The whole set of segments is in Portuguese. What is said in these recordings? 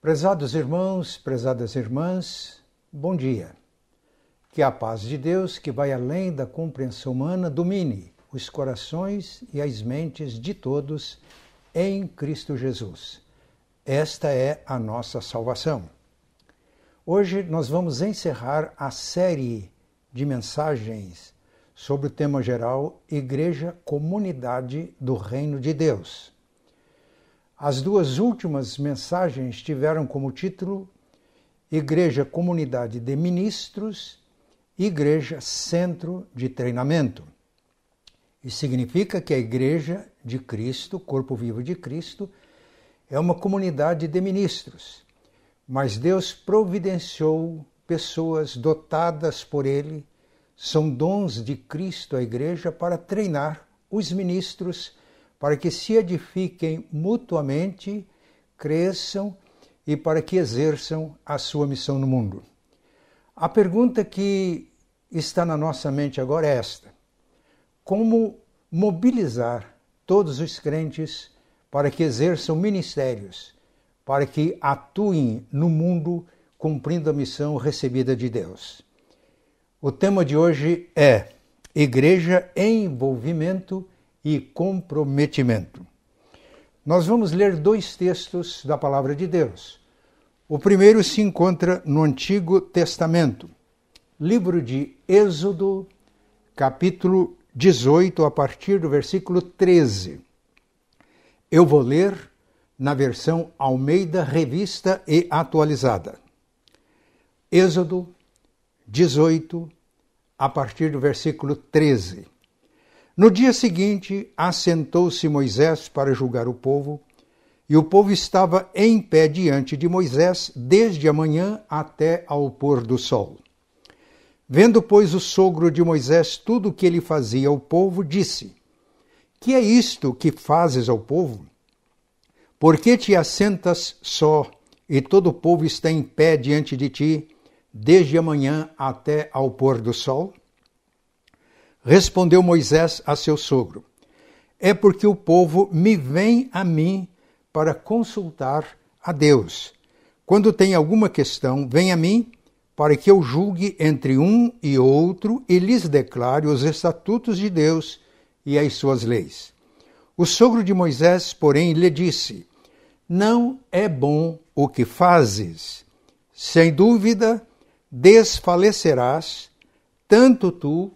Prezados irmãos, prezadas irmãs, bom dia. Que a paz de Deus, que vai além da compreensão humana, domine os corações e as mentes de todos em Cristo Jesus. Esta é a nossa salvação. Hoje nós vamos encerrar a série de mensagens sobre o tema geral Igreja Comunidade do Reino de Deus. As duas últimas mensagens tiveram como título Igreja Comunidade de Ministros Igreja Centro de Treinamento. Isso significa que a Igreja de Cristo, Corpo Vivo de Cristo, é uma comunidade de ministros, mas Deus providenciou pessoas dotadas por Ele são dons de Cristo à Igreja para treinar os ministros para que se edifiquem mutuamente, cresçam e para que exerçam a sua missão no mundo. A pergunta que está na nossa mente agora é esta: como mobilizar todos os crentes para que exerçam ministérios, para que atuem no mundo cumprindo a missão recebida de Deus? O tema de hoje é Igreja em envolvimento e comprometimento. Nós vamos ler dois textos da Palavra de Deus. O primeiro se encontra no Antigo Testamento, livro de Êxodo, capítulo 18, a partir do versículo 13. Eu vou ler na versão Almeida Revista e Atualizada. Êxodo 18, a partir do versículo 13. No dia seguinte, assentou-se Moisés para julgar o povo, e o povo estava em pé diante de Moisés desde a manhã até ao pôr do sol. Vendo, pois, o sogro de Moisés tudo o que ele fazia ao povo, disse: Que é isto que fazes ao povo? Por que te assentas só, e todo o povo está em pé diante de ti? desde a manhã até ao pôr do sol? Respondeu Moisés a seu sogro: É porque o povo me vem a mim para consultar a Deus. Quando tem alguma questão, vem a mim para que eu julgue entre um e outro e lhes declare os estatutos de Deus e as suas leis. O sogro de Moisés, porém, lhe disse: Não é bom o que fazes. Sem dúvida, desfalecerás, tanto tu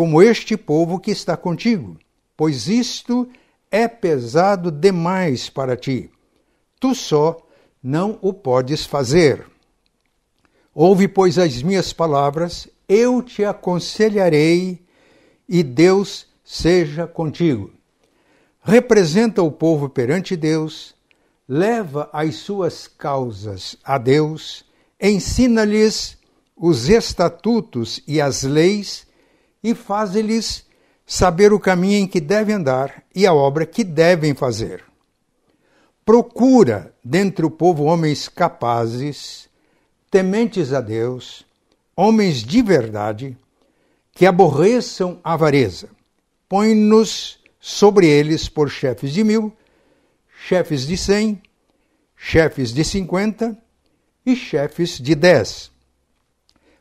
como este povo que está contigo, pois isto é pesado demais para ti. Tu só não o podes fazer. Ouve, pois, as minhas palavras, eu te aconselharei, e Deus seja contigo. Representa o povo perante Deus, leva as suas causas a Deus, ensina-lhes os estatutos e as leis e faz-lhes saber o caminho em que devem andar e a obra que devem fazer. Procura dentre o povo homens capazes, tementes a Deus, homens de verdade, que aborreçam a avareza. Põe-nos sobre eles por chefes de mil, chefes de cem, chefes de cinquenta e chefes de dez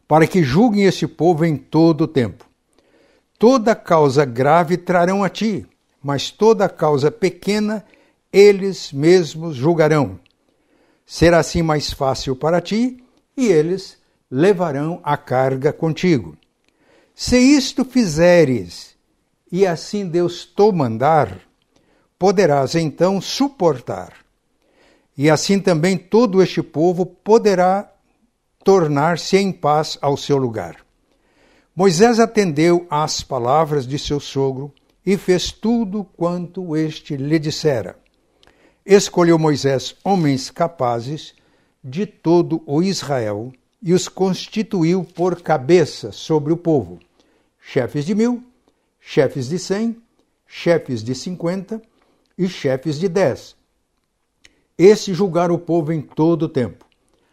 para que julguem este povo em todo o tempo. Toda causa grave trarão a ti, mas toda causa pequena eles mesmos julgarão. Será assim mais fácil para ti, e eles levarão a carga contigo. Se isto fizeres, e assim Deus te mandar, poderás então suportar. E assim também todo este povo poderá tornar-se em paz ao seu lugar. Moisés atendeu às palavras de seu sogro e fez tudo quanto este lhe dissera. Escolheu Moisés homens capazes de todo o Israel e os constituiu por cabeça sobre o povo, chefes de mil, chefes de cem, chefes de cinquenta e chefes de dez. Esse julgaram o povo em todo o tempo.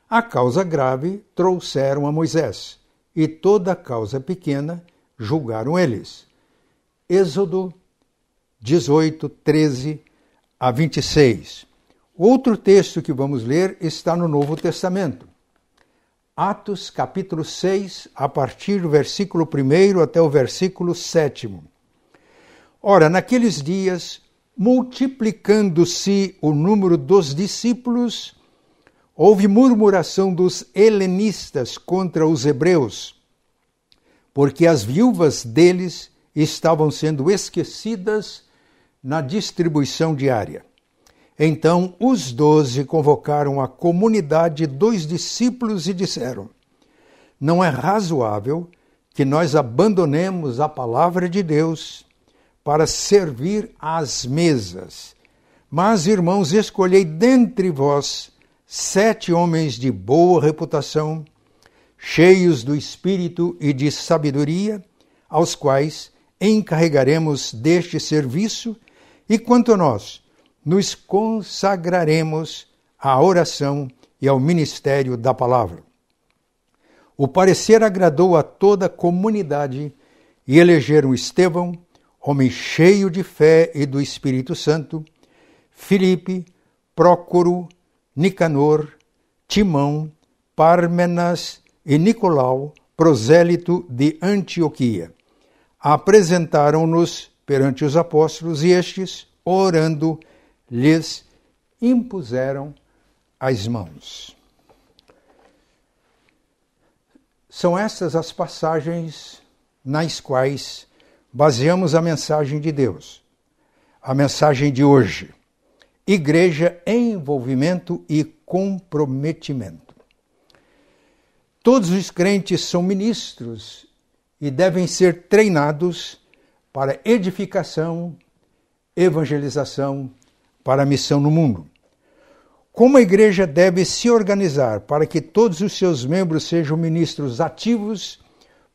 A causa grave trouxeram a Moisés, e toda causa pequena julgaram eles. Êxodo 18, 13 a 26. Outro texto que vamos ler está no Novo Testamento. Atos capítulo 6, a partir do versículo 1 até o versículo 7. Ora, naqueles dias, multiplicando-se o número dos discípulos, houve murmuração dos helenistas contra os hebreus, porque as viúvas deles estavam sendo esquecidas na distribuição diária. Então os doze convocaram a comunidade dos discípulos e disseram: Não é razoável que nós abandonemos a palavra de Deus para servir às mesas. Mas, irmãos, escolhei dentre vós sete homens de boa reputação, cheios do espírito e de sabedoria, aos quais encarregaremos deste serviço, e quanto a nós, nos consagraremos à oração e ao ministério da palavra. O parecer agradou a toda a comunidade e elegeram Estevão, homem cheio de fé e do Espírito Santo, Filipe, Prócoro, Nicanor, Timão, Pármenas e Nicolau, prosélito de Antioquia. Apresentaram-nos perante os apóstolos e estes, orando, lhes impuseram as mãos. São estas as passagens nas quais baseamos a mensagem de Deus, a mensagem de hoje. Igreja envolvimento e comprometimento. Todos os crentes são ministros e devem ser treinados para edificação, evangelização para a missão no mundo. Como a igreja deve se organizar para que todos os seus membros sejam ministros ativos,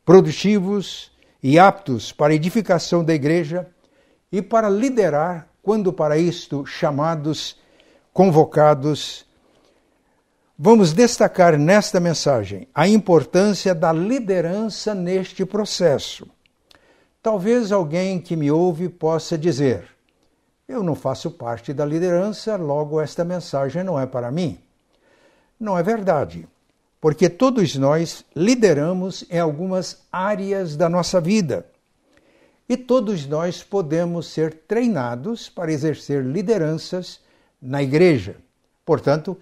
produtivos e aptos para a edificação da igreja e para liderar, quando para isto chamados, convocados. Vamos destacar nesta mensagem a importância da liderança neste processo. Talvez alguém que me ouve possa dizer: eu não faço parte da liderança, logo esta mensagem não é para mim. Não é verdade, porque todos nós lideramos em algumas áreas da nossa vida. E todos nós podemos ser treinados para exercer lideranças na igreja. Portanto,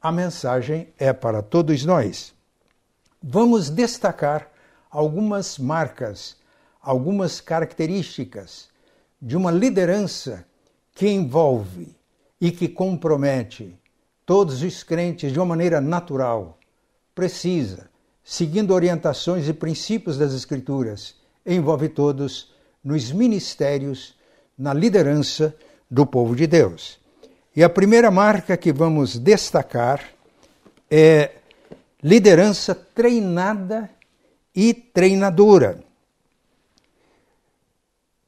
a mensagem é para todos nós. Vamos destacar algumas marcas, algumas características de uma liderança que envolve e que compromete todos os crentes de uma maneira natural, precisa, seguindo orientações e princípios das Escrituras, envolve todos nos ministérios, na liderança do povo de Deus. E a primeira marca que vamos destacar é liderança treinada e treinadora.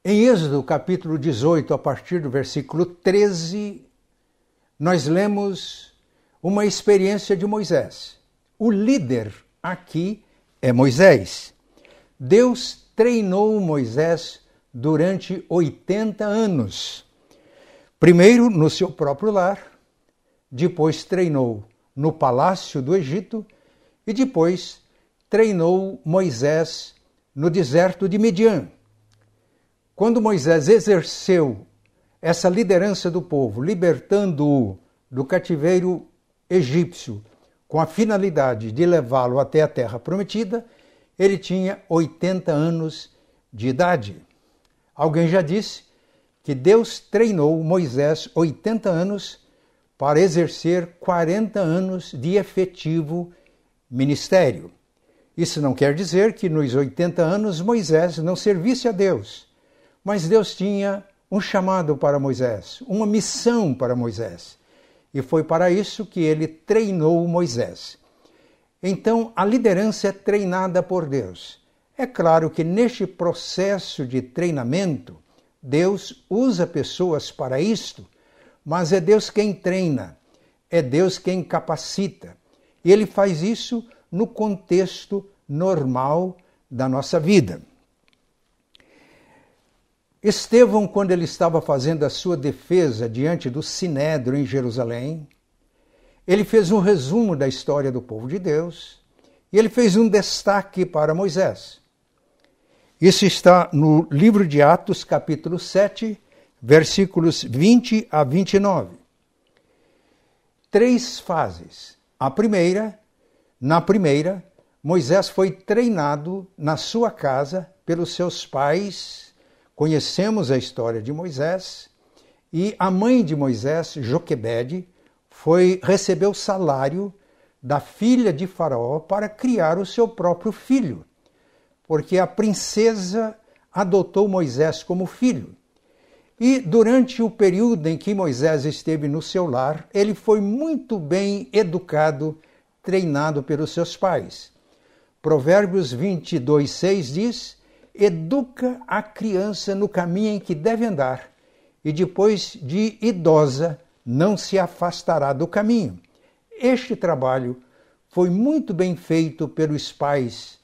Em Êxodo capítulo 18, a partir do versículo 13, nós lemos uma experiência de Moisés. O líder aqui é Moisés. Deus treinou Moisés durante 80 anos. Primeiro no seu próprio lar, depois treinou no palácio do Egito e depois treinou Moisés no deserto de Midian. Quando Moisés exerceu essa liderança do povo, libertando-o do cativeiro egípcio, com a finalidade de levá-lo até a terra prometida, ele tinha 80 anos de idade. Alguém já disse que Deus treinou Moisés 80 anos para exercer 40 anos de efetivo ministério. Isso não quer dizer que nos 80 anos Moisés não servisse a Deus mas Deus tinha um chamado para Moisés, uma missão para Moisés. E foi para isso que ele treinou Moisés. Então, a liderança é treinada por Deus. É claro que neste processo de treinamento, Deus usa pessoas para isto, mas é Deus quem treina, é Deus quem capacita. E ele faz isso no contexto normal da nossa vida. Estevão, quando ele estava fazendo a sua defesa diante do Sinédrio em Jerusalém, ele fez um resumo da história do povo de Deus e ele fez um destaque para Moisés. Isso está no livro de Atos, capítulo 7, versículos 20 a 29. Três fases. A primeira, na primeira, Moisés foi treinado na sua casa pelos seus pais Conhecemos a história de Moisés e a mãe de Moisés, Joquebede, foi recebeu salário da filha de Faraó para criar o seu próprio filho, porque a princesa adotou Moisés como filho. E durante o período em que Moisés esteve no seu lar, ele foi muito bem educado, treinado pelos seus pais. Provérbios 22, 6 diz: educa a criança no caminho em que deve andar, e depois de idosa não se afastará do caminho. Este trabalho foi muito bem feito pelos pais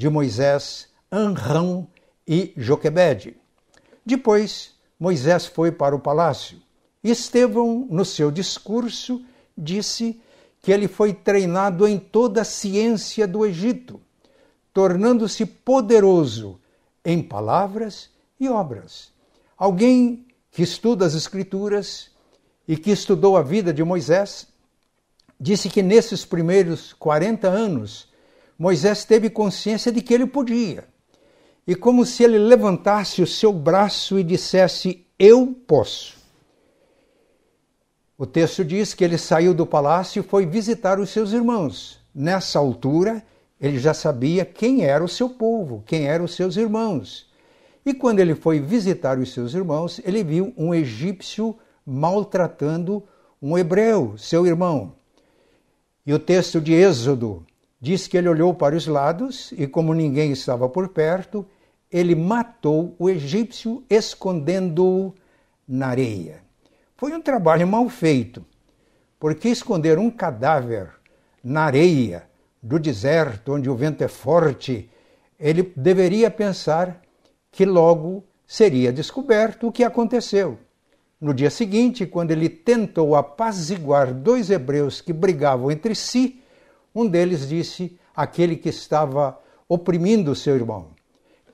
de Moisés, Anrão e Joquebede. Depois, Moisés foi para o palácio. Estevão, no seu discurso, disse que ele foi treinado em toda a ciência do Egito, tornando-se poderoso em palavras e obras. Alguém que estuda as Escrituras e que estudou a vida de Moisés disse que nesses primeiros 40 anos Moisés teve consciência de que ele podia. E como se ele levantasse o seu braço e dissesse: Eu posso. O texto diz que ele saiu do palácio e foi visitar os seus irmãos. Nessa altura, ele já sabia quem era o seu povo, quem eram os seus irmãos. E quando ele foi visitar os seus irmãos, ele viu um egípcio maltratando um hebreu, seu irmão. E o texto de Êxodo diz que ele olhou para os lados e, como ninguém estava por perto, ele matou o egípcio escondendo-o na areia. Foi um trabalho mal feito, porque esconder um cadáver na areia do deserto, onde o vento é forte, ele deveria pensar que logo seria descoberto o que aconteceu. No dia seguinte, quando ele tentou apaziguar dois hebreus que brigavam entre si, um deles disse àquele que estava oprimindo seu irmão: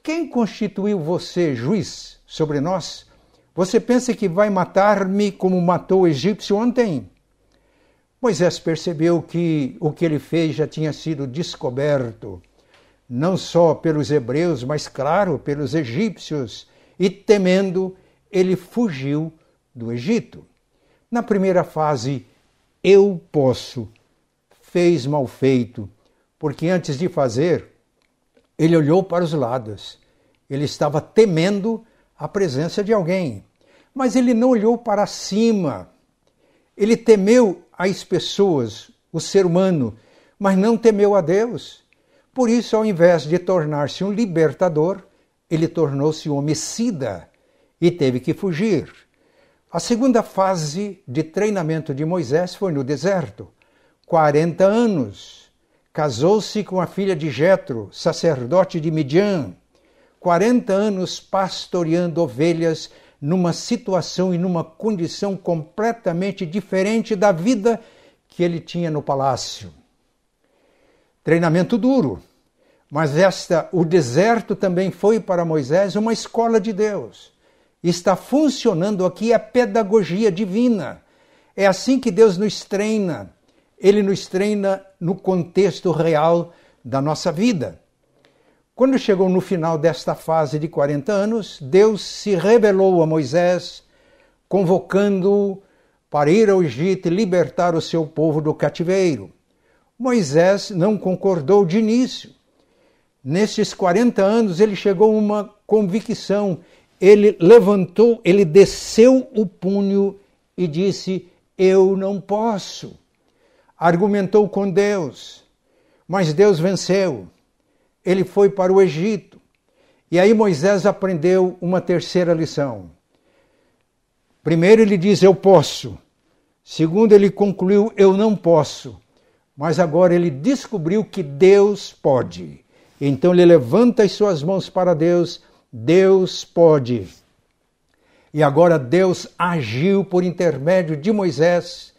Quem constituiu você juiz sobre nós? Você pensa que vai matar-me como matou o egípcio ontem? Moisés percebeu que o que ele fez já tinha sido descoberto, não só pelos hebreus, mas, claro, pelos egípcios, e temendo, ele fugiu do Egito. Na primeira fase, eu posso, fez mal feito, porque antes de fazer, ele olhou para os lados. Ele estava temendo a presença de alguém. Mas ele não olhou para cima. Ele temeu as pessoas, o ser humano, mas não temeu a Deus. Por isso, ao invés de tornar-se um libertador, ele tornou-se um homicida e teve que fugir. A segunda fase de treinamento de Moisés foi no deserto. 40 anos. Casou-se com a filha de Jetro, sacerdote de Midian. 40 anos pastoreando ovelhas numa situação e numa condição completamente diferente da vida que ele tinha no palácio. Treinamento duro, mas esta o deserto também foi para Moisés uma escola de Deus. Está funcionando aqui a pedagogia divina. É assim que Deus nos treina. Ele nos treina no contexto real da nossa vida. Quando chegou no final desta fase de 40 anos, Deus se revelou a Moisés, convocando-o para ir ao Egito e libertar o seu povo do cativeiro. Moisés não concordou de início. Nesses 40 anos, ele chegou a uma convicção. Ele levantou, ele desceu o punho e disse: Eu não posso. Argumentou com Deus, mas Deus venceu ele foi para o Egito. E aí Moisés aprendeu uma terceira lição. Primeiro, ele diz: Eu posso. Segundo, ele concluiu: Eu não posso. Mas agora ele descobriu que Deus pode. Então ele levanta as suas mãos para Deus: Deus pode. E agora Deus agiu por intermédio de Moisés,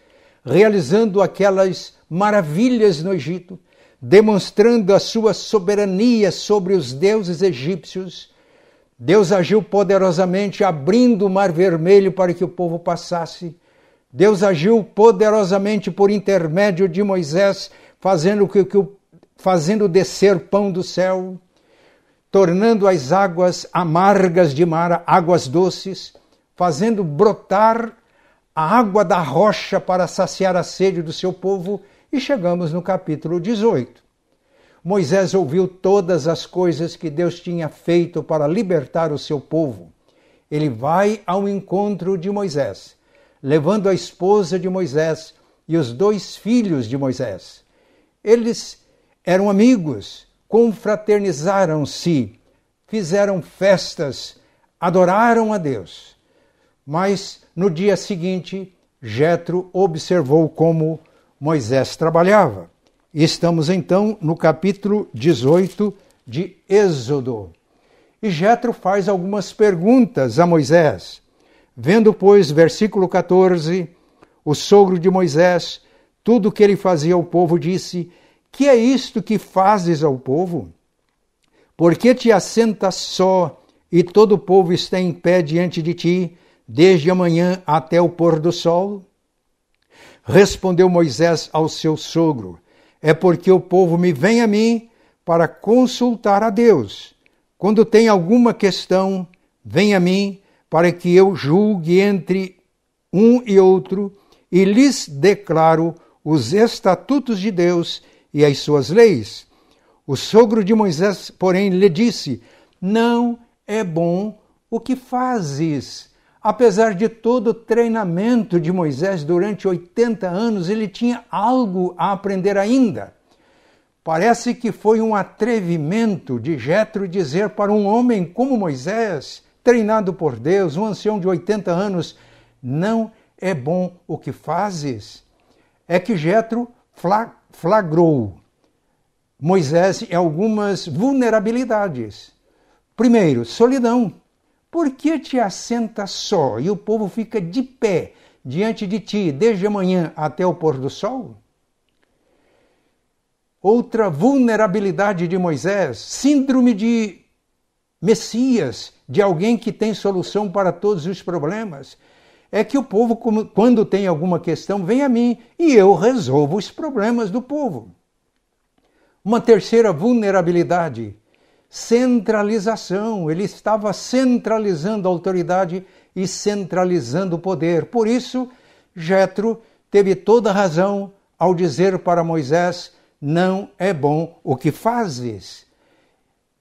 realizando aquelas maravilhas no Egito, demonstrando a sua soberania sobre os deuses egípcios. Deus agiu poderosamente, abrindo o Mar Vermelho para que o povo passasse. Deus agiu poderosamente por intermédio de Moisés, fazendo que, que fazendo descer pão do céu, tornando as águas amargas de mar águas doces, fazendo brotar a água da rocha para saciar a sede do seu povo, e chegamos no capítulo 18. Moisés ouviu todas as coisas que Deus tinha feito para libertar o seu povo. Ele vai ao encontro de Moisés, levando a esposa de Moisés e os dois filhos de Moisés. Eles eram amigos, confraternizaram-se, fizeram festas, adoraram a Deus. Mas no dia seguinte, Jetro observou como Moisés trabalhava. Estamos então no capítulo 18 de Êxodo. E Jetro faz algumas perguntas a Moisés. Vendo, pois, versículo 14, o sogro de Moisés, tudo o que ele fazia ao povo, disse: que é isto que fazes ao povo? Por que te assentas só e todo o povo está em pé diante de ti, desde amanhã até o pôr do sol? Respondeu Moisés ao seu sogro: É porque o povo me vem a mim para consultar a Deus. Quando tem alguma questão, vem a mim para que eu julgue entre um e outro e lhes declaro os estatutos de Deus e as suas leis. O sogro de Moisés, porém, lhe disse: Não é bom o que fazes. Apesar de todo o treinamento de Moisés durante 80 anos, ele tinha algo a aprender ainda. Parece que foi um atrevimento de Jetro dizer para um homem como Moisés, treinado por Deus, um ancião de 80 anos, não é bom o que fazes. É que Jetro flagrou Moisés em algumas vulnerabilidades. Primeiro, solidão. Por que te assenta só e o povo fica de pé diante de ti desde amanhã até o pôr do sol? Outra vulnerabilidade de Moisés, síndrome de Messias, de alguém que tem solução para todos os problemas é que o povo, quando tem alguma questão, vem a mim e eu resolvo os problemas do povo. Uma terceira vulnerabilidade, centralização. Ele estava centralizando a autoridade e centralizando o poder. Por isso, Jetro teve toda razão ao dizer para Moisés: não é bom o que fazes.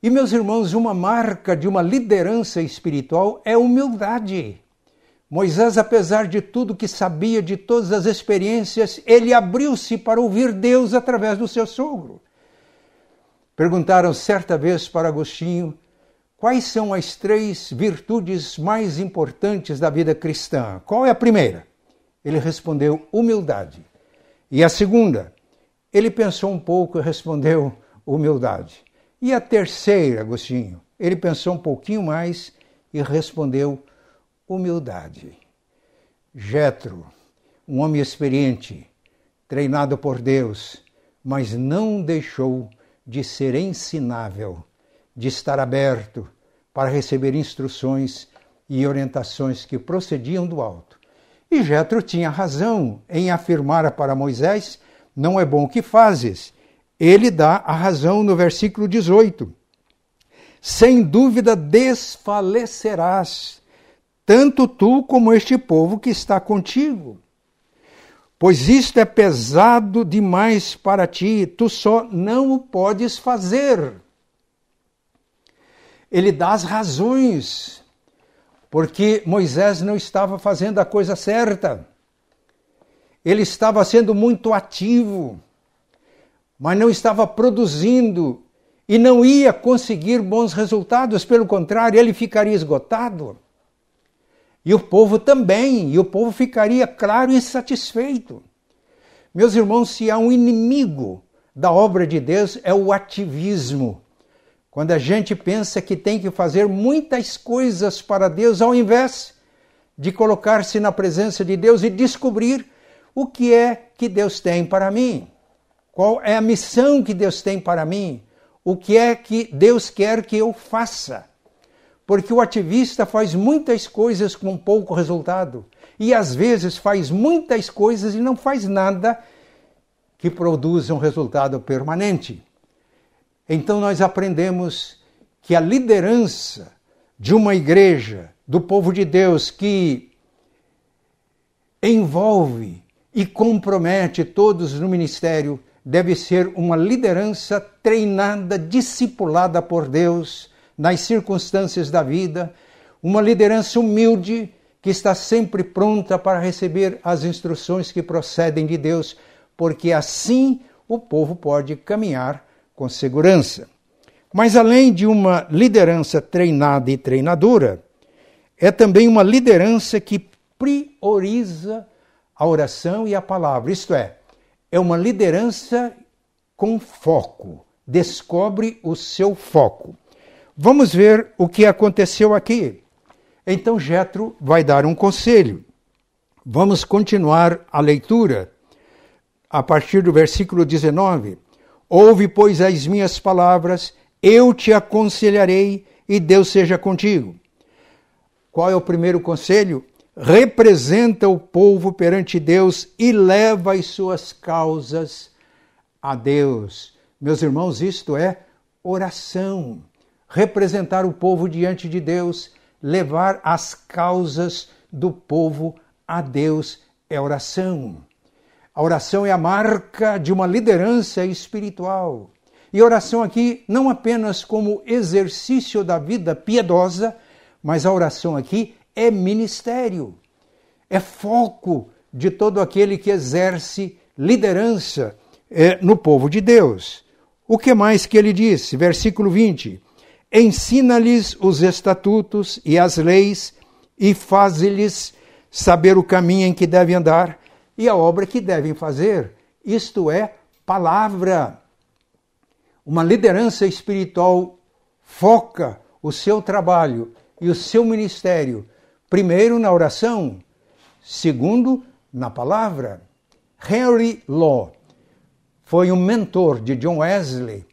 E, meus irmãos, uma marca de uma liderança espiritual é humildade. Moisés, apesar de tudo que sabia, de todas as experiências, ele abriu-se para ouvir Deus através do seu sogro. Perguntaram certa vez para Agostinho quais são as três virtudes mais importantes da vida cristã. Qual é a primeira? Ele respondeu: humildade. E a segunda? Ele pensou um pouco e respondeu: humildade. E a terceira, Agostinho? Ele pensou um pouquinho mais e respondeu: humildade. Jetro, um homem experiente, treinado por Deus, mas não deixou de ser ensinável, de estar aberto para receber instruções e orientações que procediam do alto. E Jetro tinha razão em afirmar para Moisés: não é bom o que fazes. Ele dá a razão no versículo 18. Sem dúvida desfalecerás tanto tu como este povo que está contigo. Pois isto é pesado demais para ti, tu só não o podes fazer. Ele dá as razões, porque Moisés não estava fazendo a coisa certa. Ele estava sendo muito ativo, mas não estava produzindo e não ia conseguir bons resultados, pelo contrário, ele ficaria esgotado. E o povo também, e o povo ficaria claro e satisfeito. Meus irmãos, se há um inimigo da obra de Deus é o ativismo. Quando a gente pensa que tem que fazer muitas coisas para Deus, ao invés de colocar-se na presença de Deus e descobrir o que é que Deus tem para mim. Qual é a missão que Deus tem para mim? O que é que Deus quer que eu faça? Porque o ativista faz muitas coisas com pouco resultado e às vezes faz muitas coisas e não faz nada que produza um resultado permanente. Então nós aprendemos que a liderança de uma igreja, do povo de Deus, que envolve e compromete todos no ministério, deve ser uma liderança treinada, discipulada por Deus nas circunstâncias da vida, uma liderança humilde que está sempre pronta para receber as instruções que procedem de Deus, porque assim o povo pode caminhar com segurança. Mas além de uma liderança treinada e treinadora, é também uma liderança que prioriza a oração e a palavra. Isto é, é uma liderança com foco. Descobre o seu foco. Vamos ver o que aconteceu aqui. Então Jetro vai dar um conselho. Vamos continuar a leitura a partir do versículo 19. Ouve, pois, as minhas palavras eu te aconselharei e Deus seja contigo. Qual é o primeiro conselho? Representa o povo perante Deus e leva as suas causas a Deus. Meus irmãos, isto é oração. Representar o povo diante de Deus, levar as causas do povo a Deus é oração. A oração é a marca de uma liderança espiritual. E oração aqui não apenas como exercício da vida piedosa, mas a oração aqui é ministério, é foco de todo aquele que exerce liderança é, no povo de Deus. O que mais que ele disse? Versículo 20: Ensina-lhes os estatutos e as leis e faz-lhes saber o caminho em que devem andar e a obra que devem fazer. Isto é palavra. Uma liderança espiritual foca o seu trabalho e o seu ministério, primeiro na oração, segundo na palavra. Henry Law foi um mentor de John Wesley.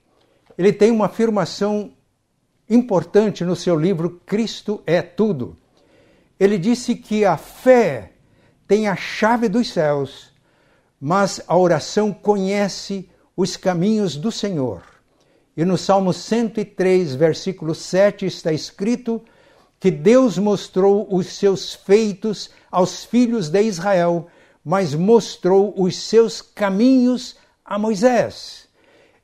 Ele tem uma afirmação importante no seu livro Cristo é Tudo. Ele disse que a fé tem a chave dos céus, mas a oração conhece os caminhos do Senhor. E no Salmo 103, versículo 7, está escrito que Deus mostrou os seus feitos aos filhos de Israel, mas mostrou os seus caminhos a Moisés.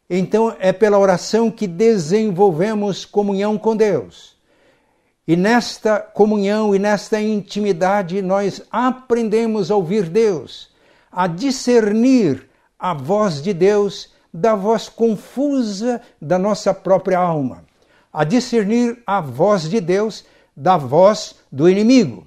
Então é pela oração que desenvolvemos comunhão com Deus. E nesta comunhão e nesta intimidade nós aprendemos a ouvir Deus, a discernir a voz de Deus da voz confusa da nossa própria alma, a discernir a voz de Deus da voz do inimigo.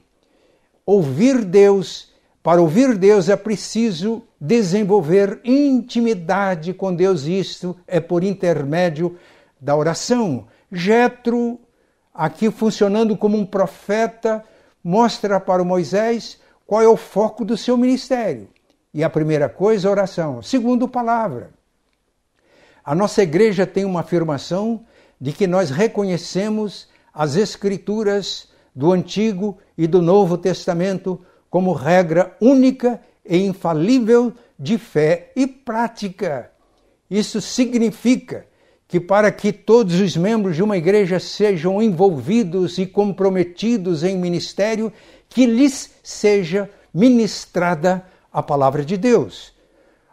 Ouvir Deus, para ouvir Deus é preciso desenvolver intimidade com Deus, isto é por intermédio da oração. Jetro, aqui funcionando como um profeta, mostra para Moisés qual é o foco do seu ministério. E a primeira coisa, oração. Segundo, palavra. A nossa igreja tem uma afirmação de que nós reconhecemos as Escrituras do Antigo e do Novo Testamento como regra única e infalível de fé e prática. Isso significa que, para que todos os membros de uma igreja sejam envolvidos e comprometidos em ministério, que lhes seja ministrada a palavra de Deus.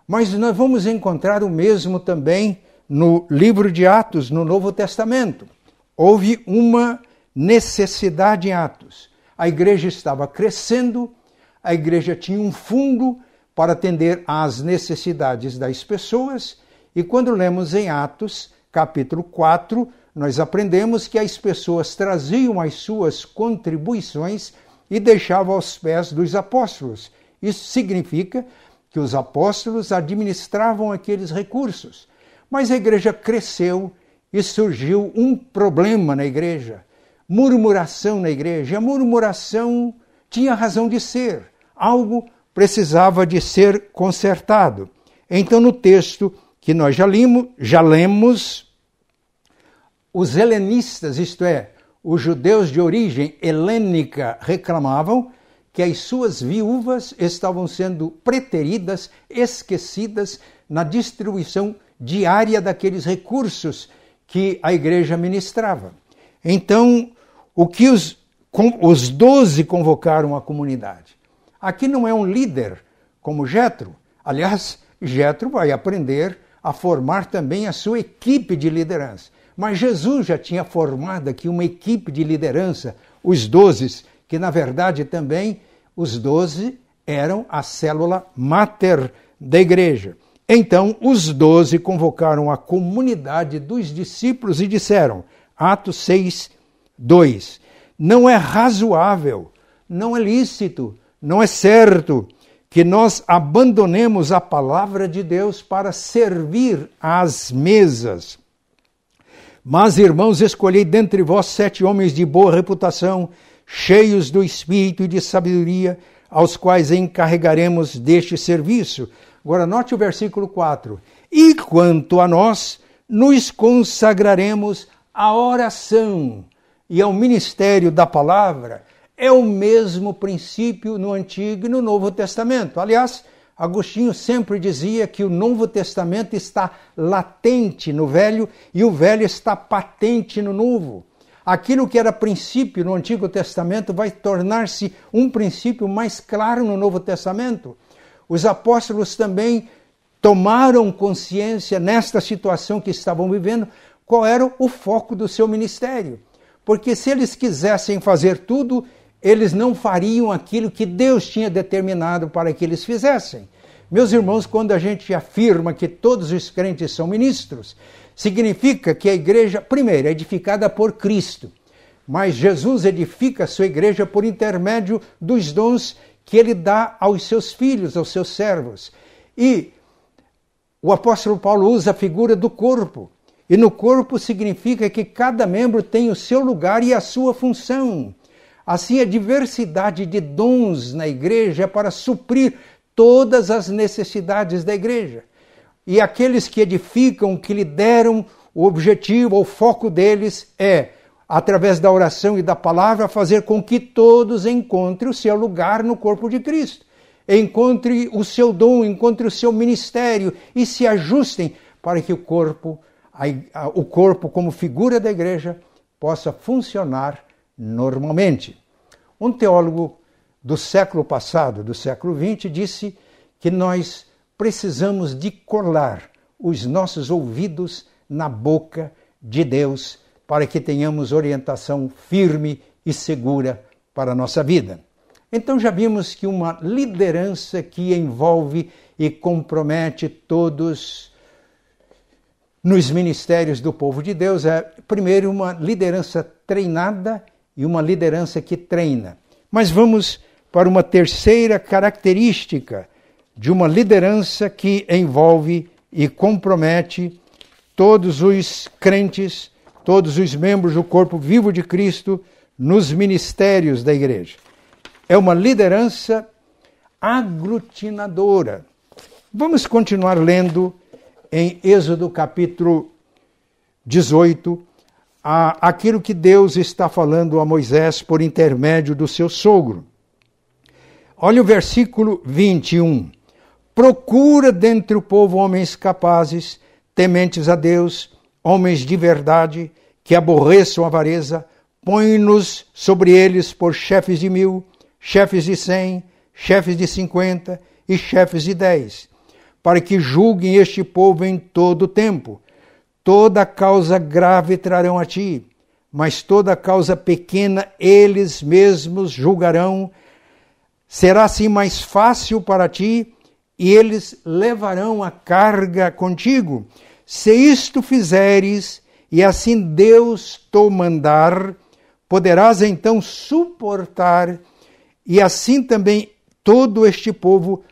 Mas nós vamos encontrar o mesmo também no livro de Atos, no Novo Testamento. Houve uma necessidade em Atos. A igreja estava crescendo, a igreja tinha um fundo para atender às necessidades das pessoas, e quando lemos em Atos, capítulo 4, nós aprendemos que as pessoas traziam as suas contribuições e deixavam aos pés dos apóstolos. Isso significa que os apóstolos administravam aqueles recursos. Mas a igreja cresceu e surgiu um problema na igreja, murmuração na igreja. A murmuração tinha razão de ser. Algo precisava de ser consertado. Então, no texto que nós já, limo, já lemos, os helenistas, isto é, os judeus de origem helênica, reclamavam que as suas viúvas estavam sendo preteridas, esquecidas na distribuição diária daqueles recursos que a igreja ministrava. Então, o que os, os doze convocaram a comunidade? Aqui não é um líder como Jetro. Aliás, Jetro vai aprender a formar também a sua equipe de liderança. Mas Jesus já tinha formado aqui uma equipe de liderança, os doze, que na verdade também os doze eram a célula máter da igreja. Então, os doze convocaram a comunidade dos discípulos e disseram, Atos 6, 2: Não é razoável, não é lícito, não é certo que nós abandonemos a palavra de Deus para servir às mesas. Mas, irmãos, escolhei dentre vós sete homens de boa reputação, cheios do espírito e de sabedoria, aos quais encarregaremos deste serviço Agora, note o versículo 4. E quanto a nós, nos consagraremos à oração e ao ministério da palavra. É o mesmo princípio no Antigo e no Novo Testamento. Aliás, Agostinho sempre dizia que o Novo Testamento está latente no Velho e o Velho está patente no Novo. Aquilo que era princípio no Antigo Testamento vai tornar-se um princípio mais claro no Novo Testamento os apóstolos também tomaram consciência nesta situação que estavam vivendo, qual era o foco do seu ministério. Porque se eles quisessem fazer tudo, eles não fariam aquilo que Deus tinha determinado para que eles fizessem. Meus irmãos, quando a gente afirma que todos os crentes são ministros, significa que a igreja, primeiro, é edificada por Cristo, mas Jesus edifica a sua igreja por intermédio dos dons que ele dá aos seus filhos, aos seus servos. E o apóstolo Paulo usa a figura do corpo. E no corpo significa que cada membro tem o seu lugar e a sua função. Assim, a diversidade de dons na igreja é para suprir todas as necessidades da igreja. E aqueles que edificam, que lideram, o objetivo, o foco deles é através da oração e da palavra, fazer com que todos encontrem o seu lugar no corpo de Cristo, encontre o seu dom, encontre o seu ministério e se ajustem para que o corpo, o corpo como figura da igreja, possa funcionar normalmente. Um teólogo do século passado, do século XX, disse que nós precisamos de colar os nossos ouvidos na boca de Deus para que tenhamos orientação firme e segura para a nossa vida. Então já vimos que uma liderança que envolve e compromete todos nos ministérios do povo de Deus é, primeiro, uma liderança treinada e uma liderança que treina. Mas vamos para uma terceira característica de uma liderança que envolve e compromete todos os crentes todos os membros do corpo vivo de Cristo nos ministérios da igreja. É uma liderança aglutinadora. Vamos continuar lendo em Êxodo capítulo 18 a, aquilo que Deus está falando a Moisés por intermédio do seu sogro. Olha o versículo 21. Procura dentre o povo homens capazes, tementes a Deus, homens de verdade, que aborreçam a avareza, põe-nos sobre eles por chefes de mil, chefes de cem, chefes de cinquenta e chefes de dez, para que julguem este povo em todo o tempo. Toda causa grave trarão a ti, mas toda causa pequena eles mesmos julgarão. Será assim mais fácil para ti, e eles levarão a carga contigo. Se isto fizeres, e assim Deus te mandar, poderás então suportar, e assim também todo este povo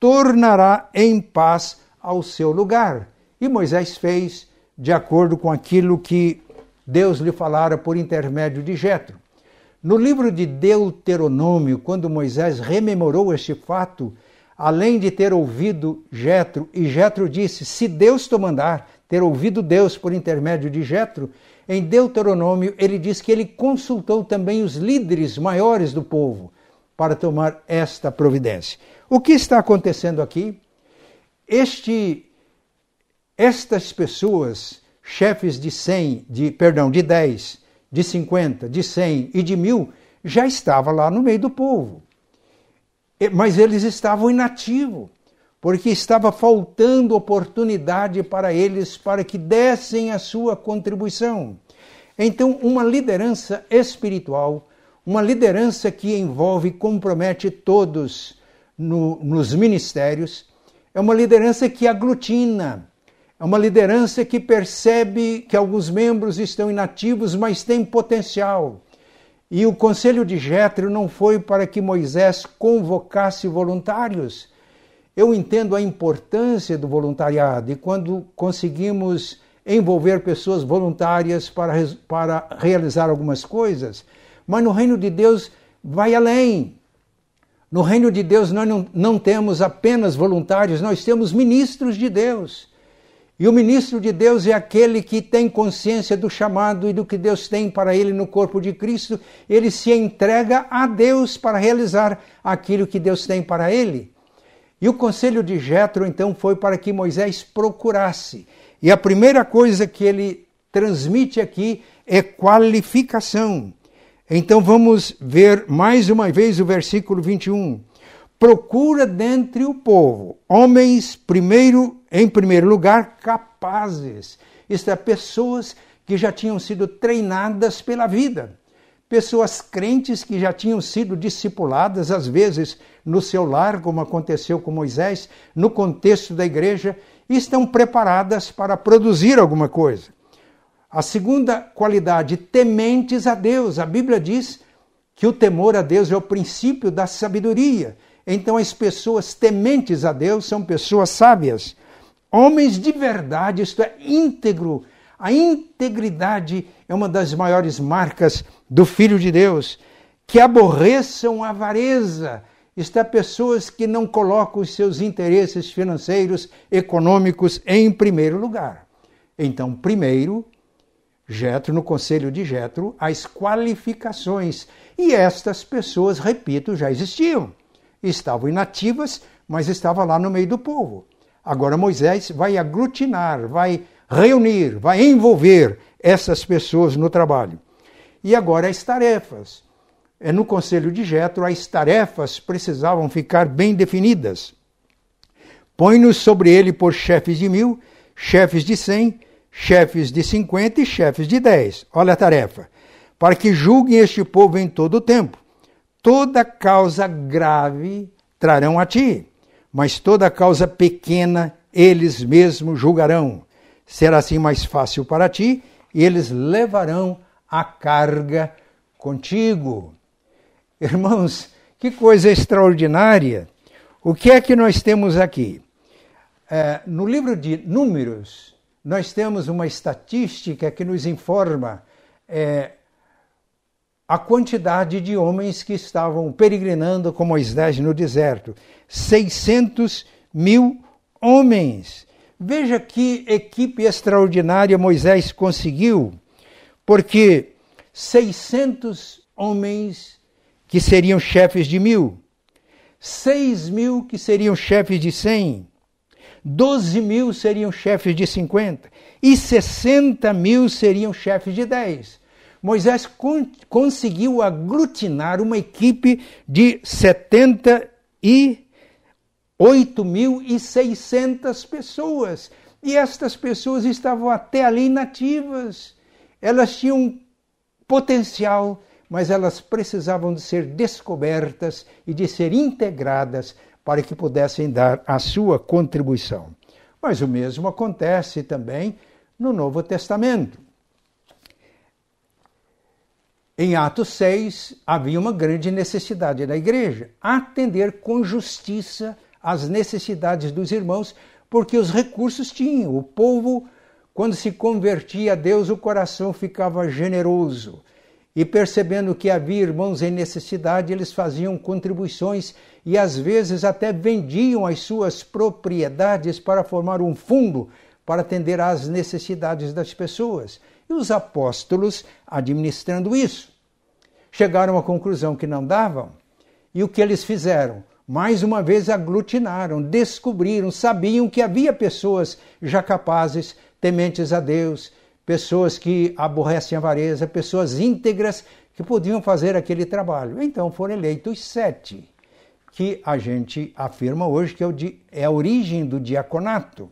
tornará em paz ao seu lugar. E Moisés fez de acordo com aquilo que Deus lhe falara por intermédio de Jetro. No livro de Deuteronômio, quando Moisés rememorou este fato, além de ter ouvido Jetro, e Jetro disse: "Se Deus te mandar", ter ouvido Deus por intermédio de Jetro, em Deuteronômio ele diz que ele consultou também os líderes maiores do povo para tomar esta providência. O que está acontecendo aqui? Este estas pessoas, chefes de 100, de perdão, de 10, de 50, de 100 e de mil, já estavam lá no meio do povo. Mas eles estavam inativos, porque estava faltando oportunidade para eles para que dessem a sua contribuição. Então, uma liderança espiritual, uma liderança que envolve e compromete todos no, nos ministérios, é uma liderança que aglutina, é uma liderança que percebe que alguns membros estão inativos, mas têm potencial. E o conselho de Jetro não foi para que Moisés convocasse voluntários. Eu entendo a importância do voluntariado e quando conseguimos envolver pessoas voluntárias para, para realizar algumas coisas, mas no reino de Deus vai além. No reino de Deus nós não, não temos apenas voluntários, nós temos ministros de Deus. E o ministro de Deus é aquele que tem consciência do chamado e do que Deus tem para ele no corpo de Cristo. Ele se entrega a Deus para realizar aquilo que Deus tem para ele. E o conselho de Jetro então foi para que Moisés procurasse. E a primeira coisa que ele transmite aqui é qualificação. Então vamos ver mais uma vez o versículo 21 procura dentre o povo homens primeiro em primeiro lugar capazes, isto é pessoas que já tinham sido treinadas pela vida, pessoas crentes que já tinham sido discipuladas às vezes no seu lar, como aconteceu com Moisés, no contexto da igreja, e estão preparadas para produzir alguma coisa. A segunda qualidade, tementes a Deus. A Bíblia diz que o temor a Deus é o princípio da sabedoria. Então, as pessoas tementes a Deus são pessoas sábias, homens de verdade, isto é, íntegro. A integridade é uma das maiores marcas do Filho de Deus. Que aborreçam a avareza, está pessoas que não colocam os seus interesses financeiros, econômicos em primeiro lugar. Então, primeiro, Jetro, no conselho de Jetro, as qualificações. E estas pessoas, repito, já existiam estavam inativas, mas estavam lá no meio do povo. Agora Moisés vai aglutinar, vai reunir, vai envolver essas pessoas no trabalho. E agora as tarefas. É no conselho de Jetro as tarefas precisavam ficar bem definidas. Põe-nos sobre ele por chefes de mil, chefes de cem, chefes de cinquenta e chefes de dez. Olha a tarefa. Para que julguem este povo em todo o tempo toda causa grave trarão a ti, mas toda causa pequena eles mesmos julgarão. Será assim mais fácil para ti, e eles levarão a carga contigo. Irmãos, que coisa extraordinária! O que é que nós temos aqui? É, no livro de Números, nós temos uma estatística que nos informa é, a quantidade de homens que estavam peregrinando com Moisés no deserto. 600 mil homens. Veja que equipe extraordinária Moisés conseguiu, porque 600 homens que seriam chefes de mil, 6 mil que seriam chefes de 100, 12 mil seriam chefes de 50 e 60 mil seriam chefes de 10. Moisés con conseguiu aglutinar uma equipe de 78.600 pessoas. E estas pessoas estavam até ali inativas. Elas tinham potencial, mas elas precisavam de ser descobertas e de ser integradas para que pudessem dar a sua contribuição. Mas o mesmo acontece também no Novo Testamento. Em Atos 6, havia uma grande necessidade da igreja atender com justiça às necessidades dos irmãos, porque os recursos tinham. O povo, quando se convertia a Deus, o coração ficava generoso. E percebendo que havia irmãos em necessidade, eles faziam contribuições e às vezes até vendiam as suas propriedades para formar um fundo para atender às necessidades das pessoas. E os apóstolos, administrando isso, chegaram à conclusão que não davam. E o que eles fizeram? Mais uma vez aglutinaram, descobriram, sabiam que havia pessoas já capazes, tementes a Deus, pessoas que aborrecem a avareza, pessoas íntegras que podiam fazer aquele trabalho. Então foram eleitos sete, que a gente afirma hoje que é, é a origem do diaconato.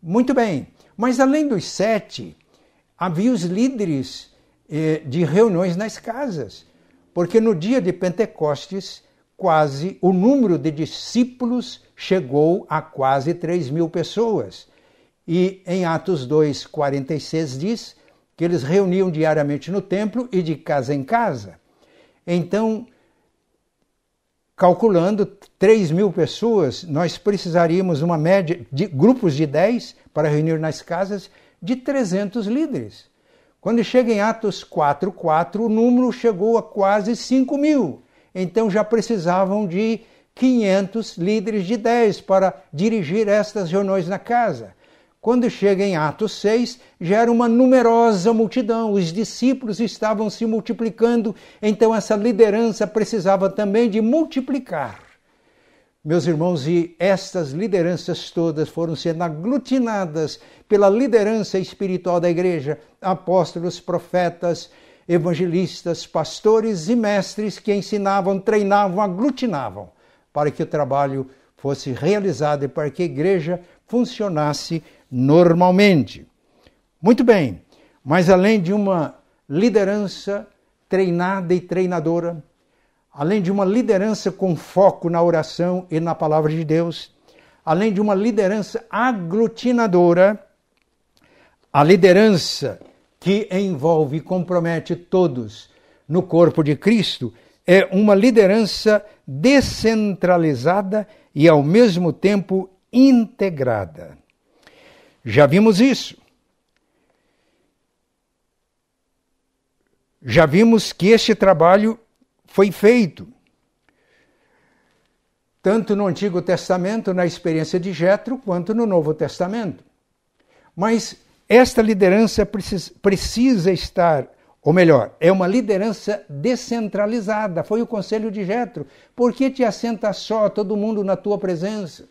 Muito bem, mas além dos sete, havia os líderes eh, de reuniões nas casas, porque no dia de Pentecostes, quase o número de discípulos chegou a quase 3 mil pessoas. E em Atos 2, 46 diz que eles reuniam diariamente no templo e de casa em casa. Então, calculando 3 mil pessoas, nós precisaríamos uma média de grupos de 10 para reunir nas casas de 300 líderes. Quando chega em Atos 4, 4, o número chegou a quase 5 mil. Então já precisavam de 500 líderes de 10 para dirigir estas reuniões na casa. Quando chega em Atos 6, já era uma numerosa multidão, os discípulos estavam se multiplicando, então essa liderança precisava também de multiplicar. Meus irmãos, e estas lideranças todas foram sendo aglutinadas pela liderança espiritual da igreja, apóstolos, profetas, evangelistas, pastores e mestres que ensinavam, treinavam, aglutinavam para que o trabalho fosse realizado e para que a igreja funcionasse normalmente. Muito bem, mas além de uma liderança treinada e treinadora, além de uma liderança com foco na oração e na palavra de Deus, além de uma liderança aglutinadora, a liderança que envolve e compromete todos no corpo de Cristo é uma liderança descentralizada e ao mesmo tempo integrada. Já vimos isso. Já vimos que este trabalho foi feito tanto no Antigo Testamento, na experiência de Jetro, quanto no Novo Testamento. Mas esta liderança precisa, precisa estar, ou melhor, é uma liderança descentralizada. Foi o conselho de Jetro. Por que te assenta só todo mundo na tua presença?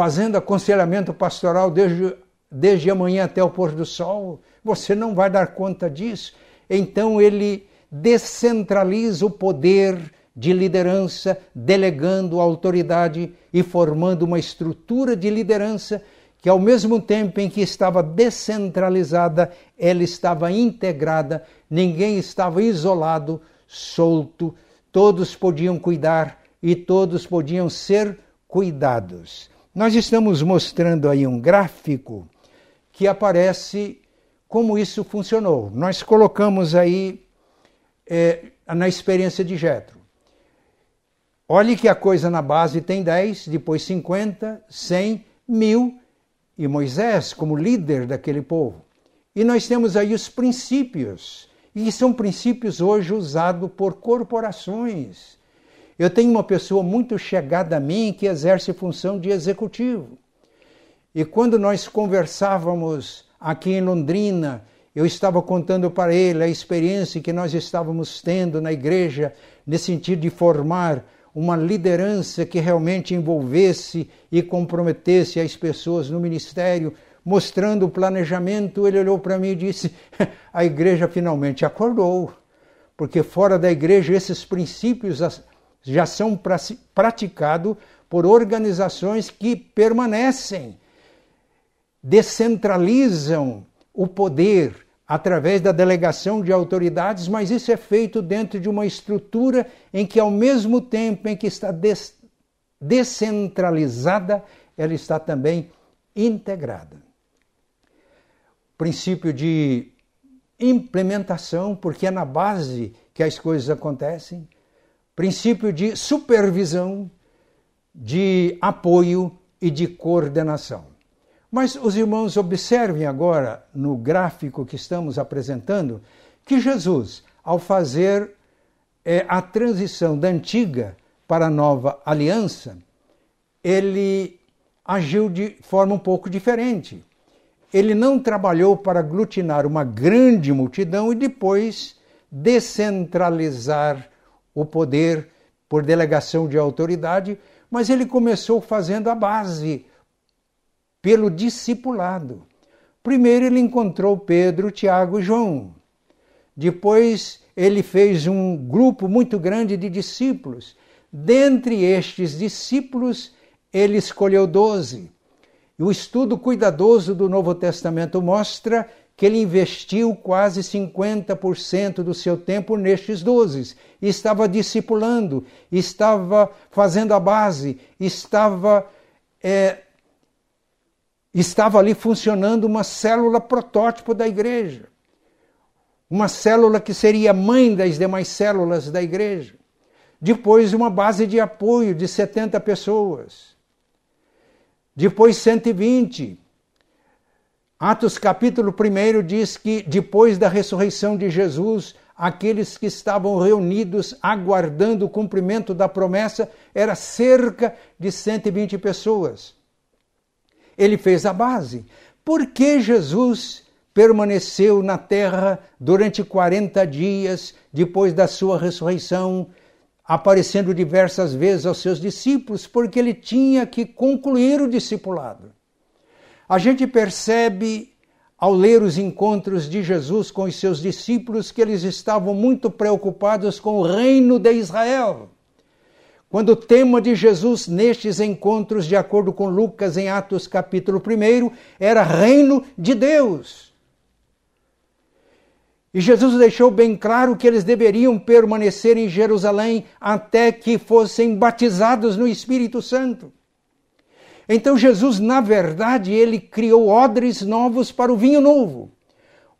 Fazendo aconselhamento pastoral desde, desde amanhã até o pôr do sol, você não vai dar conta disso. Então ele descentraliza o poder de liderança, delegando a autoridade e formando uma estrutura de liderança que, ao mesmo tempo em que estava descentralizada, ela estava integrada, ninguém estava isolado, solto, todos podiam cuidar e todos podiam ser cuidados. Nós estamos mostrando aí um gráfico que aparece como isso funcionou. Nós colocamos aí é, na experiência de Jetro. Olhe que a coisa na base tem 10, depois 50, 100, mil e Moisés como líder daquele povo. E nós temos aí os princípios, e são princípios hoje usados por corporações eu tenho uma pessoa muito chegada a mim que exerce função de executivo. E quando nós conversávamos aqui em Londrina, eu estava contando para ele a experiência que nós estávamos tendo na igreja, nesse sentido de formar uma liderança que realmente envolvesse e comprometesse as pessoas no ministério, mostrando o planejamento. Ele olhou para mim e disse: A igreja finalmente acordou, porque fora da igreja esses princípios já são praticados por organizações que permanecem, descentralizam o poder através da delegação de autoridades, mas isso é feito dentro de uma estrutura em que, ao mesmo tempo em que está des descentralizada, ela está também integrada. Princípio de implementação, porque é na base que as coisas acontecem princípio de supervisão, de apoio e de coordenação. Mas os irmãos observem agora no gráfico que estamos apresentando que Jesus, ao fazer é, a transição da antiga para a nova aliança, ele agiu de forma um pouco diferente. Ele não trabalhou para aglutinar uma grande multidão e depois descentralizar o poder por delegação de autoridade, mas ele começou fazendo a base, pelo discipulado. Primeiro ele encontrou Pedro, Tiago e João. Depois ele fez um grupo muito grande de discípulos. Dentre estes discípulos, ele escolheu doze. E o estudo cuidadoso do Novo Testamento mostra que ele investiu quase 50% do seu tempo nestes doze. Estava discipulando, estava fazendo a base, estava, é, estava ali funcionando uma célula protótipo da igreja. Uma célula que seria mãe das demais células da igreja. Depois, uma base de apoio de 70 pessoas. Depois, 120 Atos capítulo 1 diz que depois da ressurreição de Jesus, aqueles que estavam reunidos aguardando o cumprimento da promessa era cerca de 120 pessoas. Ele fez a base. Por que Jesus permaneceu na terra durante 40 dias depois da sua ressurreição, aparecendo diversas vezes aos seus discípulos? Porque ele tinha que concluir o discipulado. A gente percebe ao ler os encontros de Jesus com os seus discípulos que eles estavam muito preocupados com o reino de Israel. Quando o tema de Jesus nestes encontros, de acordo com Lucas em Atos capítulo 1, era reino de Deus. E Jesus deixou bem claro que eles deveriam permanecer em Jerusalém até que fossem batizados no Espírito Santo. Então Jesus, na verdade, ele criou odres novos para o vinho novo.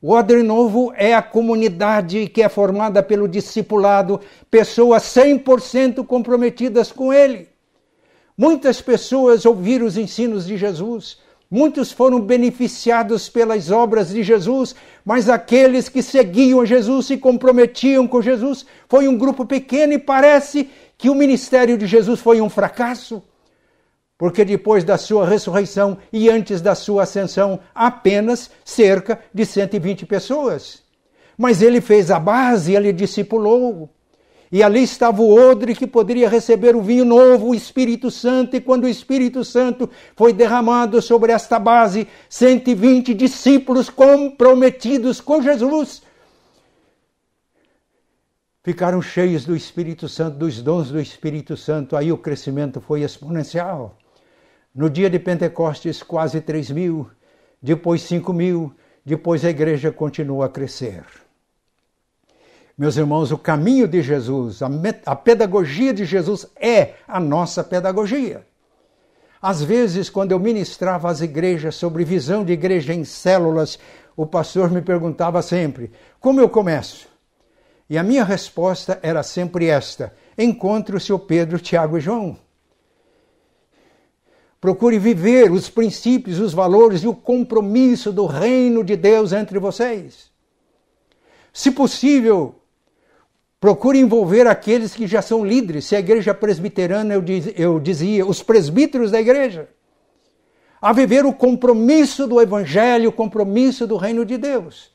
O odre novo é a comunidade que é formada pelo discipulado, pessoas 100% comprometidas com ele. Muitas pessoas ouviram os ensinos de Jesus, muitos foram beneficiados pelas obras de Jesus, mas aqueles que seguiam Jesus se comprometiam com Jesus foi um grupo pequeno e parece que o ministério de Jesus foi um fracasso porque depois da sua ressurreição e antes da sua ascensão, apenas cerca de 120 pessoas. Mas ele fez a base, ele discipulou. E ali estava o odre que poderia receber o vinho novo, o Espírito Santo, e quando o Espírito Santo foi derramado sobre esta base, 120 discípulos comprometidos com Jesus ficaram cheios do Espírito Santo, dos dons do Espírito Santo. Aí o crescimento foi exponencial. No dia de Pentecostes, quase 3 mil, depois 5 mil, depois a igreja continua a crescer. Meus irmãos, o caminho de Jesus, a, a pedagogia de Jesus é a nossa pedagogia. Às vezes, quando eu ministrava às igrejas sobre visão de igreja em células, o pastor me perguntava sempre: como eu começo? E a minha resposta era sempre esta: encontre o seu Pedro, Tiago e João. Procure viver os princípios, os valores e o compromisso do reino de Deus entre vocês. Se possível, procure envolver aqueles que já são líderes. Se a igreja presbiterana, eu, diz, eu dizia, os presbíteros da igreja. A viver o compromisso do evangelho, o compromisso do reino de Deus.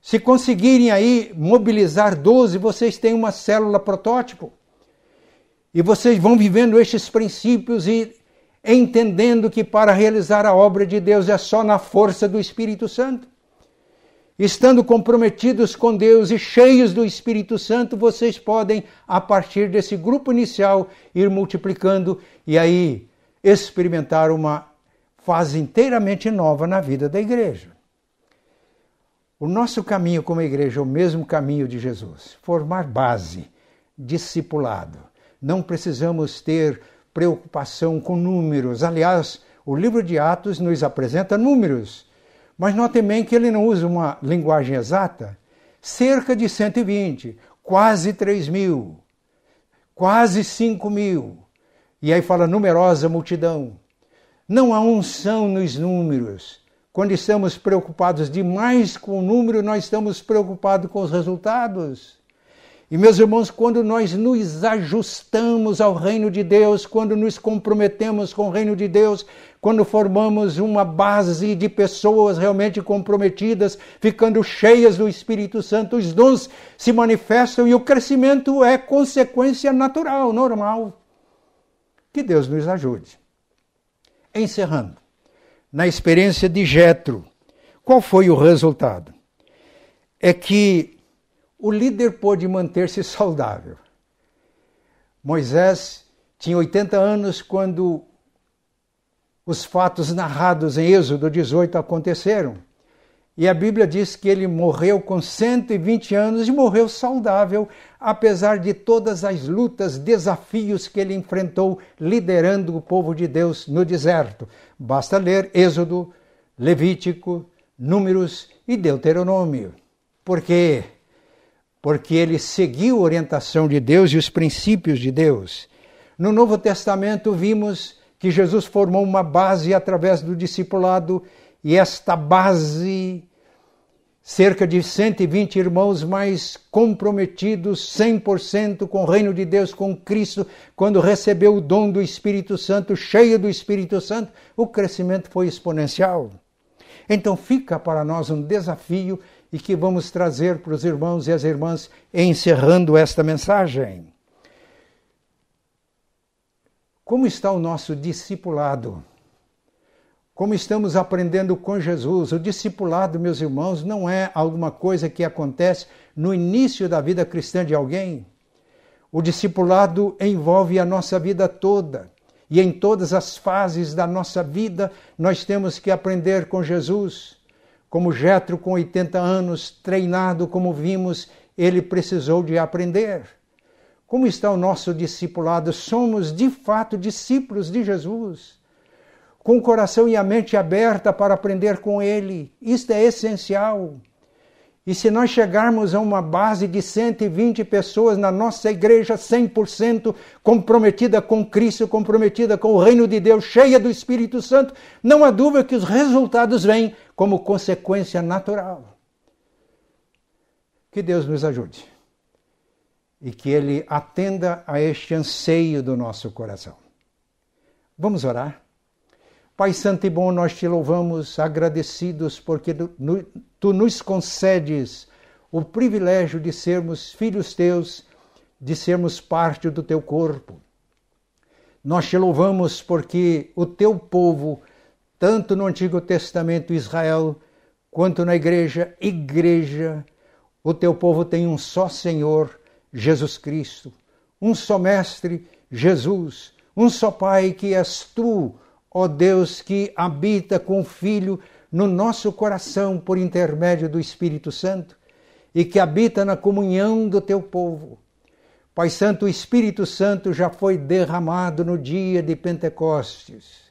Se conseguirem aí mobilizar 12, vocês têm uma célula protótipo. E vocês vão vivendo estes princípios e entendendo que para realizar a obra de Deus é só na força do Espírito Santo. Estando comprometidos com Deus e cheios do Espírito Santo, vocês podem, a partir desse grupo inicial, ir multiplicando e aí experimentar uma fase inteiramente nova na vida da igreja. O nosso caminho como igreja é o mesmo caminho de Jesus: formar base, discipulado. Não precisamos ter preocupação com números. Aliás, o livro de Atos nos apresenta números, mas notem bem que ele não usa uma linguagem exata. Cerca de 120, quase 3 mil, quase 5 mil. E aí fala numerosa multidão. Não há unção nos números, quando estamos preocupados demais com o número, nós estamos preocupados com os resultados. E, meus irmãos, quando nós nos ajustamos ao reino de Deus, quando nos comprometemos com o reino de Deus, quando formamos uma base de pessoas realmente comprometidas, ficando cheias do Espírito Santo, os dons se manifestam e o crescimento é consequência natural, normal. Que Deus nos ajude. Encerrando, na experiência de Jetro, qual foi o resultado? É que o líder pôde manter-se saudável. Moisés tinha 80 anos quando os fatos narrados em Êxodo 18 aconteceram. E a Bíblia diz que ele morreu com 120 anos e morreu saudável, apesar de todas as lutas, desafios que ele enfrentou liderando o povo de Deus no deserto. Basta ler Êxodo, Levítico, Números e Deuteronômio. Porque porque ele seguiu a orientação de Deus e os princípios de Deus. No Novo Testamento vimos que Jesus formou uma base através do discipulado e esta base, cerca de 120 irmãos mais comprometidos 100% com o reino de Deus, com Cristo, quando recebeu o dom do Espírito Santo, cheio do Espírito Santo, o crescimento foi exponencial. Então fica para nós um desafio e que vamos trazer para os irmãos e as irmãs encerrando esta mensagem. Como está o nosso discipulado? Como estamos aprendendo com Jesus? O discipulado, meus irmãos, não é alguma coisa que acontece no início da vida cristã de alguém. O discipulado envolve a nossa vida toda. E em todas as fases da nossa vida, nós temos que aprender com Jesus. Como Jetro com 80 anos, treinado como vimos, ele precisou de aprender. Como está o nosso discipulado? Somos de fato discípulos de Jesus, com o coração e a mente aberta para aprender com ele. Isto é essencial. E se nós chegarmos a uma base de 120 pessoas na nossa igreja 100% comprometida com Cristo, comprometida com o reino de Deus, cheia do Espírito Santo, não há dúvida que os resultados vêm como consequência natural. Que Deus nos ajude e que Ele atenda a este anseio do nosso coração. Vamos orar? Pai Santo e bom, nós te louvamos agradecidos porque tu nos concedes o privilégio de sermos filhos teus, de sermos parte do teu corpo. Nós te louvamos porque o teu povo, tanto no Antigo Testamento Israel, quanto na igreja, igreja, o teu povo tem um só Senhor, Jesus Cristo, um só Mestre, Jesus, um só Pai que és tu, ó Deus que habita com o Filho no nosso coração por intermédio do Espírito Santo e que habita na comunhão do teu povo. Pai Santo, o Espírito Santo já foi derramado no dia de Pentecostes.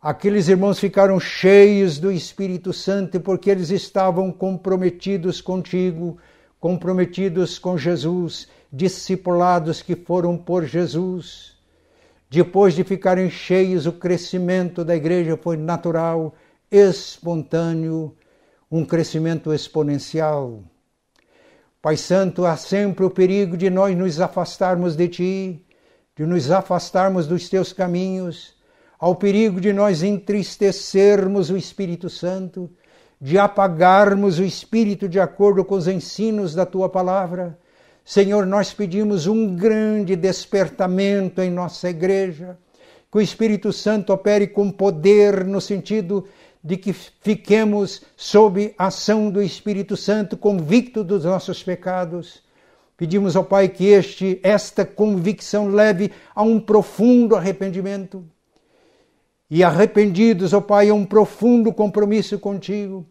Aqueles irmãos ficaram cheios do Espírito Santo porque eles estavam comprometidos contigo, comprometidos com Jesus, discipulados que foram por Jesus. Depois de ficarem cheios, o crescimento da igreja foi natural, espontâneo, um crescimento exponencial. Pai Santo, há sempre o perigo de nós nos afastarmos de Ti, de nos afastarmos dos Teus caminhos, ao perigo de nós entristecermos o Espírito Santo, de apagarmos o Espírito de acordo com os ensinos da Tua palavra Senhor, nós pedimos um grande despertamento em nossa igreja, que o Espírito Santo opere com poder no sentido de que fiquemos sob a ação do Espírito Santo, convicto dos nossos pecados. Pedimos ao Pai que este, esta convicção leve a um profundo arrependimento. E arrependidos, ó Pai, a um profundo compromisso contigo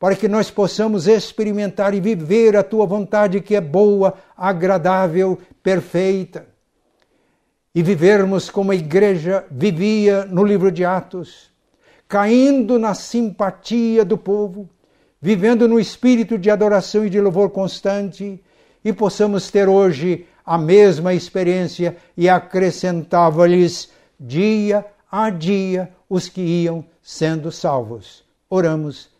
para que nós possamos experimentar e viver a tua vontade que é boa, agradável, perfeita. E vivermos como a igreja vivia no livro de Atos, caindo na simpatia do povo, vivendo no espírito de adoração e de louvor constante, e possamos ter hoje a mesma experiência e acrescentava-lhes dia a dia os que iam sendo salvos Oramos